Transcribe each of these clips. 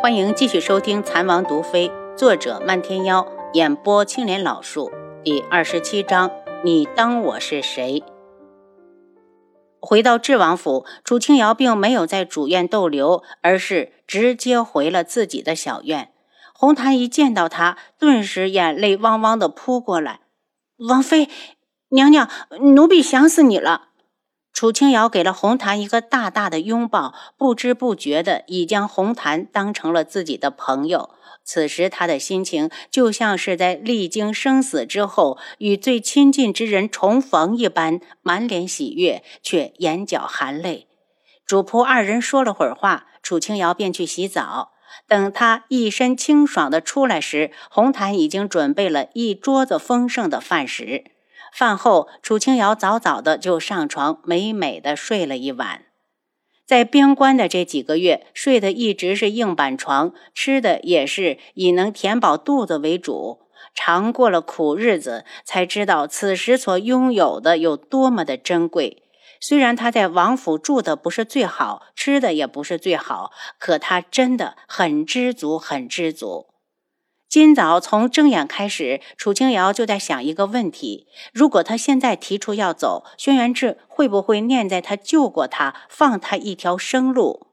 欢迎继续收听《残王毒妃》，作者漫天妖，演播青莲老树，第二十七章。你当我是谁？回到智王府，楚清瑶并没有在主院逗留，而是直接回了自己的小院。红檀一见到他，顿时眼泪汪汪的扑过来：“王妃，娘娘，奴婢想死你了。”楚清瑶给了红檀一个大大的拥抱，不知不觉的已将红檀当成了自己的朋友。此时他的心情就像是在历经生死之后与最亲近之人重逢一般，满脸喜悦，却眼角含泪。主仆二人说了会儿话，楚清瑶便去洗澡。等他一身清爽的出来时，红檀已经准备了一桌子丰盛的饭食。饭后，楚清瑶早早的就上床，美美的睡了一晚。在边关的这几个月，睡的一直是硬板床，吃的也是以能填饱肚子为主。尝过了苦日子，才知道此时所拥有的有多么的珍贵。虽然他在王府住的不是最好，吃的也不是最好，可他真的很知足，很知足。今早从睁眼开始，楚清瑶就在想一个问题：如果他现在提出要走，轩辕志会不会念在他救过他，放他一条生路？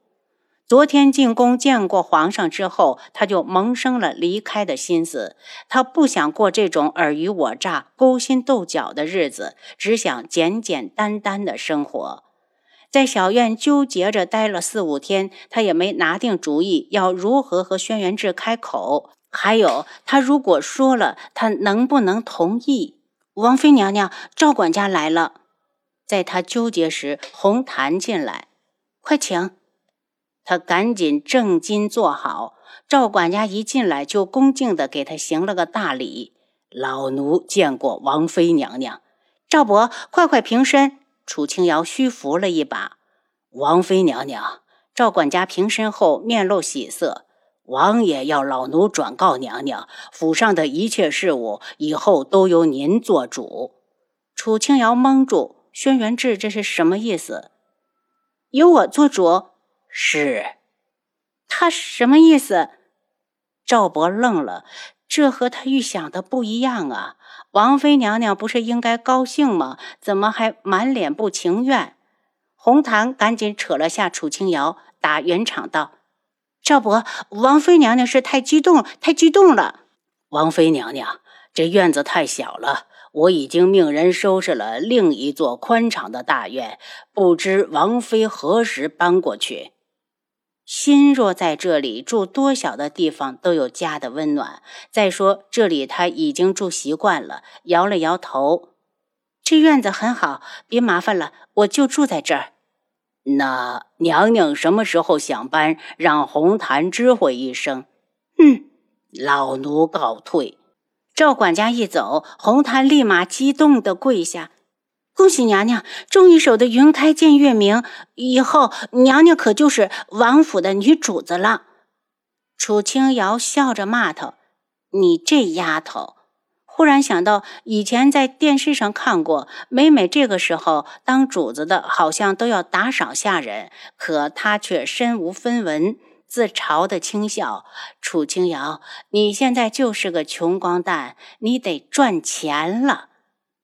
昨天进宫见过皇上之后，他就萌生了离开的心思。他不想过这种尔虞我诈、勾心斗角的日子，只想简简单单的生活。在小院纠结着待了四五天，他也没拿定主意要如何和轩辕志开口。还有，他如果说了，他能不能同意？王妃娘娘，赵管家来了。在他纠结时，红檀进来，快请。他赶紧正襟坐好。赵管家一进来，就恭敬地给他行了个大礼。老奴见过王妃娘娘。赵伯，快快平身。楚清瑶虚扶了一把。王妃娘娘。赵管家平身后，面露喜色。王爷要老奴转告娘娘，府上的一切事务以后都由您做主。楚清瑶蒙住，轩辕志这是什么意思？由我做主？是。他什么意思？赵伯愣了，这和他预想的不一样啊！王妃娘娘不是应该高兴吗？怎么还满脸不情愿？红檀赶紧扯了下楚清瑶，打圆场道。赵伯，王妃娘娘是太激动，太激动了。王妃娘娘，这院子太小了，我已经命人收拾了另一座宽敞的大院，不知王妃何时搬过去？心若在这里住，多小的地方都有家的温暖。再说这里他已经住习惯了，摇了摇头。这院子很好，别麻烦了，我就住在这儿。那娘娘什么时候想搬？让红檀知会一声。嗯，老奴告退。赵管家一走，红檀立马激动的跪下：“恭喜娘娘，终于守得云开见月明，以后娘娘可就是王府的女主子了。”楚清瑶笑着骂他：“你这丫头！”忽然想到，以前在电视上看过，每每这个时候，当主子的好像都要打赏下人，可他却身无分文，自嘲的轻笑。楚清瑶，你现在就是个穷光蛋，你得赚钱了。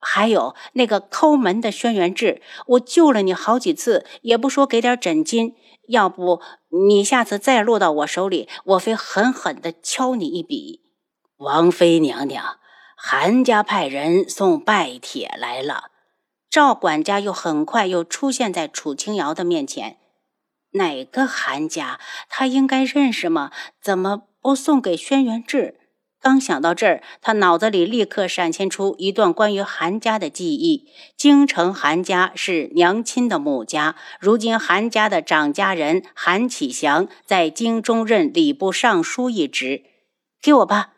还有那个抠门的轩辕志，我救了你好几次，也不说给点枕金，要不你下次再落到我手里，我非狠狠的敲你一笔。王妃娘娘。韩家派人送拜帖来了，赵管家又很快又出现在楚清瑶的面前。哪个韩家？他应该认识吗？怎么不送给轩辕志？刚想到这儿，他脑子里立刻闪现出一段关于韩家的记忆。京城韩家是娘亲的母家，如今韩家的长家人韩启祥在京中任礼部尚书一职。给我吧。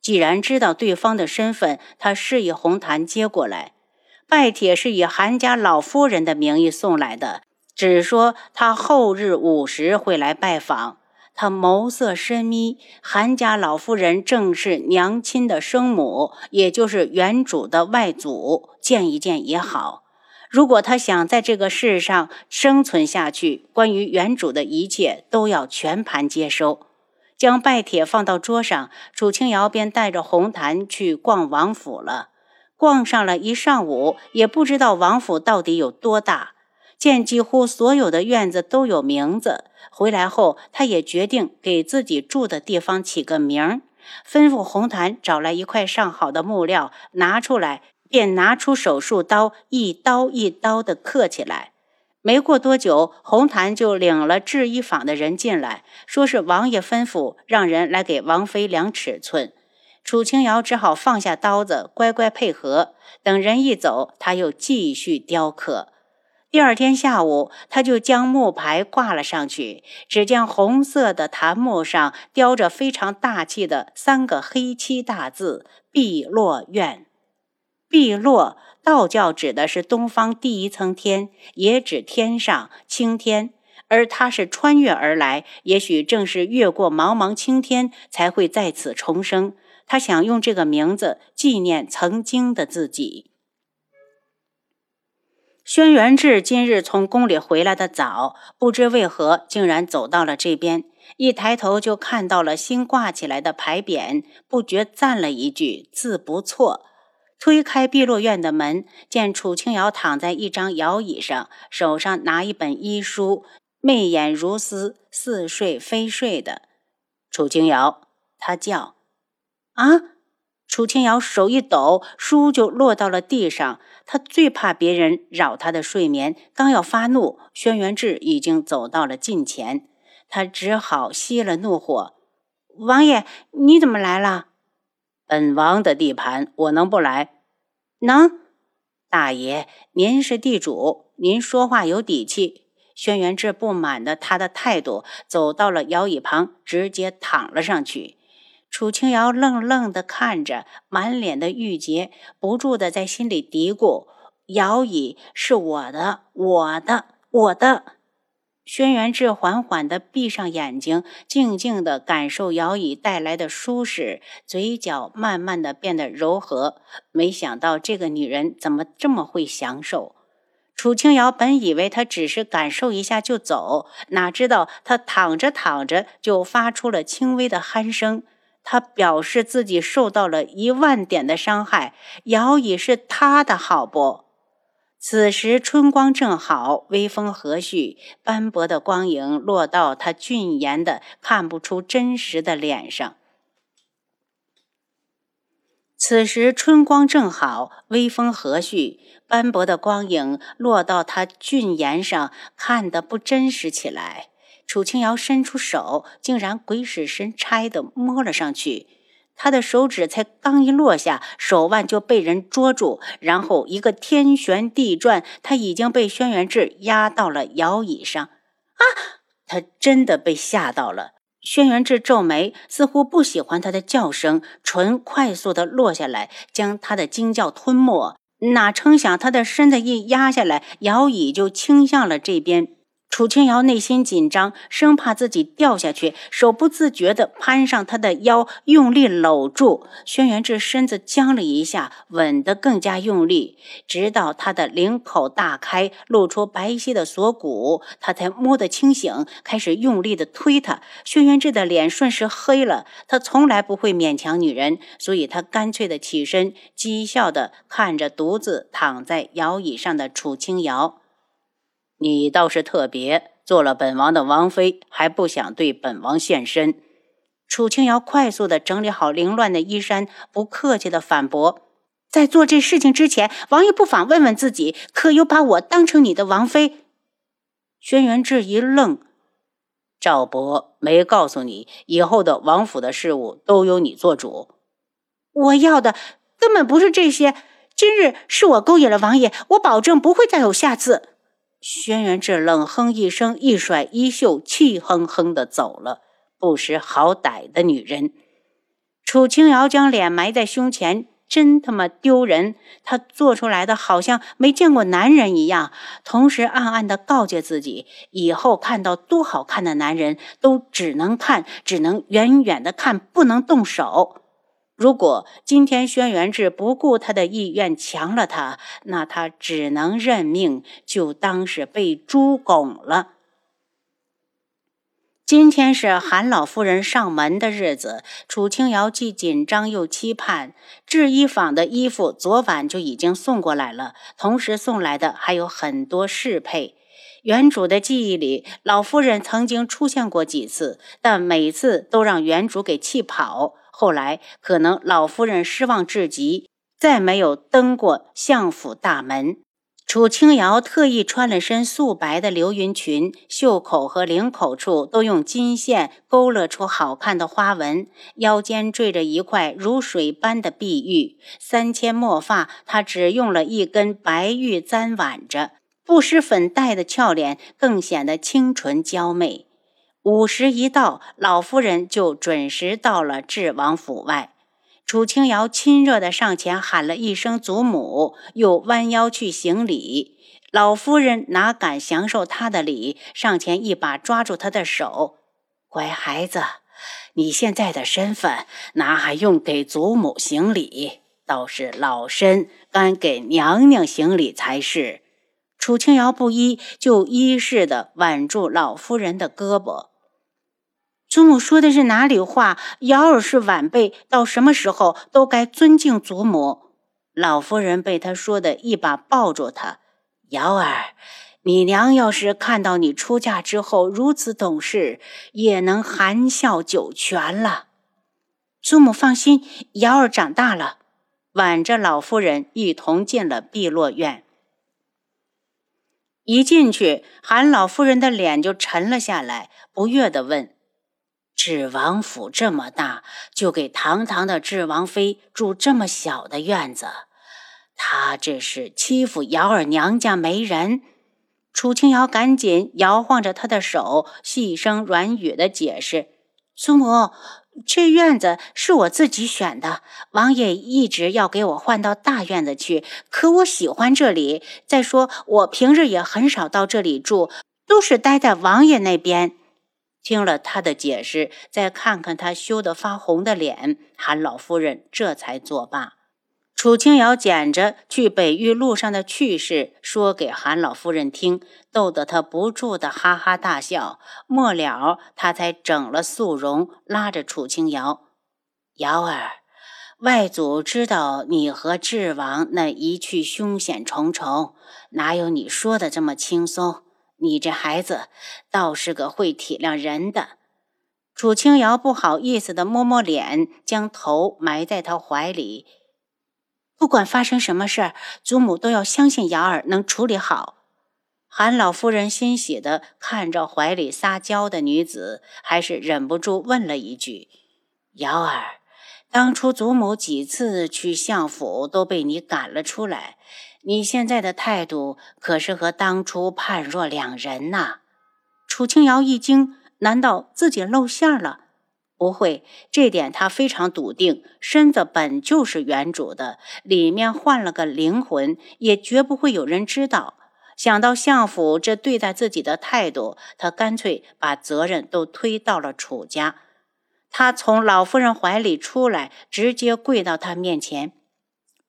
既然知道对方的身份，他示意红檀接过来。拜帖是以韩家老夫人的名义送来的，只说他后日午时会来拜访。他眸色深眯，韩家老夫人正是娘亲的生母，也就是原主的外祖，见一见也好。如果他想在这个世上生存下去，关于原主的一切都要全盘接收。将拜帖放到桌上，楚清瑶便带着红檀去逛王府了。逛上了一上午，也不知道王府到底有多大。见几乎所有的院子都有名字，回来后他也决定给自己住的地方起个名儿，吩咐红檀找来一块上好的木料，拿出来，便拿出手术刀，一刀一刀地刻起来。没过多久，红檀就领了制衣坊的人进来，说是王爷吩咐让人来给王妃量尺寸。楚清瑶只好放下刀子，乖乖配合。等人一走，他又继续雕刻。第二天下午，他就将木牌挂了上去。只见红色的檀木上雕着非常大气的三个黑漆大字“碧落院”。碧落，道教指的是东方第一层天，也指天上青天。而他是穿越而来，也许正是越过茫茫青天，才会在此重生。他想用这个名字纪念曾经的自己。轩辕志今日从宫里回来的早，不知为何竟然走到了这边。一抬头就看到了新挂起来的牌匾，不觉赞了一句：“字不错。”推开碧落院的门，见楚清瑶躺在一张摇椅上，手上拿一本医书，媚眼如丝，似睡非睡的。楚清瑶，他叫：“啊！”楚清瑶手一抖，书就落到了地上。他最怕别人扰他的睡眠，刚要发怒，轩辕志已经走到了近前。他只好熄了怒火：“王爷，你怎么来了？本王的地盘，我能不来？能。大爷，您是地主，您说话有底气。”轩辕志不满的他的态度，走到了摇椅旁，直接躺了上去。楚清瑶愣愣的看着，满脸的郁结，不住的在心里嘀咕：“摇椅是我的，我的，我的。”轩辕志缓缓地闭上眼睛，静静地感受摇椅带来的舒适，嘴角慢慢地变得柔和。没想到这个女人怎么这么会享受？楚清瑶本以为她只是感受一下就走，哪知道她躺着躺着就发出了轻微的鼾声。他表示自己受到了一万点的伤害，摇椅是他的好不？此时春光正好，微风和煦，斑驳的光影落到他俊颜的看不出真实的脸上。此时春光正好，微风和煦，斑驳的光影落到他俊颜上，看得不真实起来。楚清瑶伸出手，竟然鬼使神差地摸了上去。他的手指才刚一落下，手腕就被人捉住，然后一个天旋地转，他已经被轩辕志压到了摇椅上。啊！他真的被吓到了。轩辕志皱眉，似乎不喜欢他的叫声，唇快速地落下来，将他的惊叫吞没。哪成想，他的身子一压下来，摇椅就倾向了这边。楚清瑶内心紧张，生怕自己掉下去，手不自觉地攀上他的腰，用力搂住。轩辕志身子僵了一下，吻得更加用力，直到他的领口大开，露出白皙的锁骨，他才摸得清醒，开始用力地推他。轩辕志的脸瞬时黑了，他从来不会勉强女人，所以他干脆地起身，讥笑地看着独自躺在摇椅上的楚清瑶。你倒是特别，做了本王的王妃，还不想对本王献身？楚清瑶快速地整理好凌乱的衣衫，不客气地反驳：“在做这事情之前，王爷不妨问问自己，可有把我当成你的王妃？”轩辕志一愣：“赵伯没告诉你，以后的王府的事务都由你做主？我要的根本不是这些。今日是我勾引了王爷，我保证不会再有下次。”轩辕志冷哼一声，一甩衣袖，气哼哼地走了。不识好歹的女人！楚清瑶将脸埋在胸前，真他妈丢人！她做出来的好像没见过男人一样，同时暗暗地告诫自己：以后看到多好看的男人，都只能看，只能远远的看，不能动手。如果今天轩辕志不顾他的意愿强了他，那他只能认命，就当是被猪拱了。今天是韩老夫人上门的日子，楚清瑶既紧张又期盼。制衣坊的衣服昨晚就已经送过来了，同时送来的还有很多饰配。原主的记忆里，老夫人曾经出现过几次，但每次都让原主给气跑。后来可能老夫人失望至极，再没有登过相府大门。楚清瑶特意穿了身素白的流云裙，袖口和领口处都用金线勾勒出好看的花纹，腰间缀着一块如水般的碧玉，三千墨发她只用了一根白玉簪挽着，不施粉黛的俏脸更显得清纯娇媚。午时一到，老夫人就准时到了智王府外。楚清瑶亲热地上前喊了一声“祖母”，又弯腰去行礼。老夫人哪敢享受她的礼，上前一把抓住她的手：“乖孩子，你现在的身份哪还用给祖母行礼？倒是老身该给娘娘行礼才是。”楚清瑶不依，就依势地挽住老夫人的胳膊。祖母说的是哪里话？瑶儿是晚辈，到什么时候都该尊敬祖母。老夫人被他说的一把抱住他，瑶儿，你娘要是看到你出嫁之后如此懂事，也能含笑九泉了。祖母放心，瑶儿长大了，挽着老夫人一同进了碧落院。一进去，韩老夫人的脸就沉了下来，不悦地问。智王府这么大，就给堂堂的智王妃住这么小的院子，他这是欺负瑶儿娘家没人。楚清瑶赶紧摇晃着她的手，细声软语的解释：“祖母，这院子是我自己选的，王爷一直要给我换到大院子去，可我喜欢这里。再说我平日也很少到这里住，都是待在王爷那边。”听了他的解释，再看看他羞得发红的脸，韩老夫人这才作罢。楚清瑶捡着去北域路上的趣事说给韩老夫人听，逗得她不住的哈哈大笑。末了，他才整了素容，拉着楚清瑶：“瑶儿，外祖知道你和智王那一去凶险重重，哪有你说的这么轻松？”你这孩子倒是个会体谅人的。楚清瑶不好意思的摸摸脸，将头埋在他怀里。不管发生什么事，祖母都要相信瑶儿能处理好。韩老夫人欣喜的看着怀里撒娇的女子，还是忍不住问了一句：“瑶儿，当初祖母几次去相府都被你赶了出来。”你现在的态度可是和当初判若两人呐！楚清瑶一惊，难道自己露馅了？不会，这点他非常笃定。身子本就是原主的，里面换了个灵魂，也绝不会有人知道。想到相府这对待自己的态度，他干脆把责任都推到了楚家。他从老夫人怀里出来，直接跪到他面前。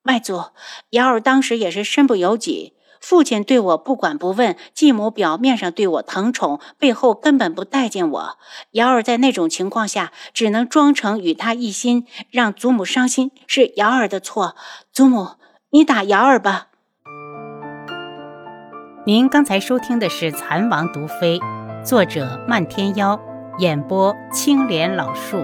外祖，瑶儿当时也是身不由己。父亲对我不管不问，继母表面上对我疼宠，背后根本不待见我。瑶儿在那种情况下，只能装成与他一心，让祖母伤心，是瑶儿的错。祖母，你打瑶儿吧。您刚才收听的是《蚕王毒妃》，作者漫天妖，演播青莲老树。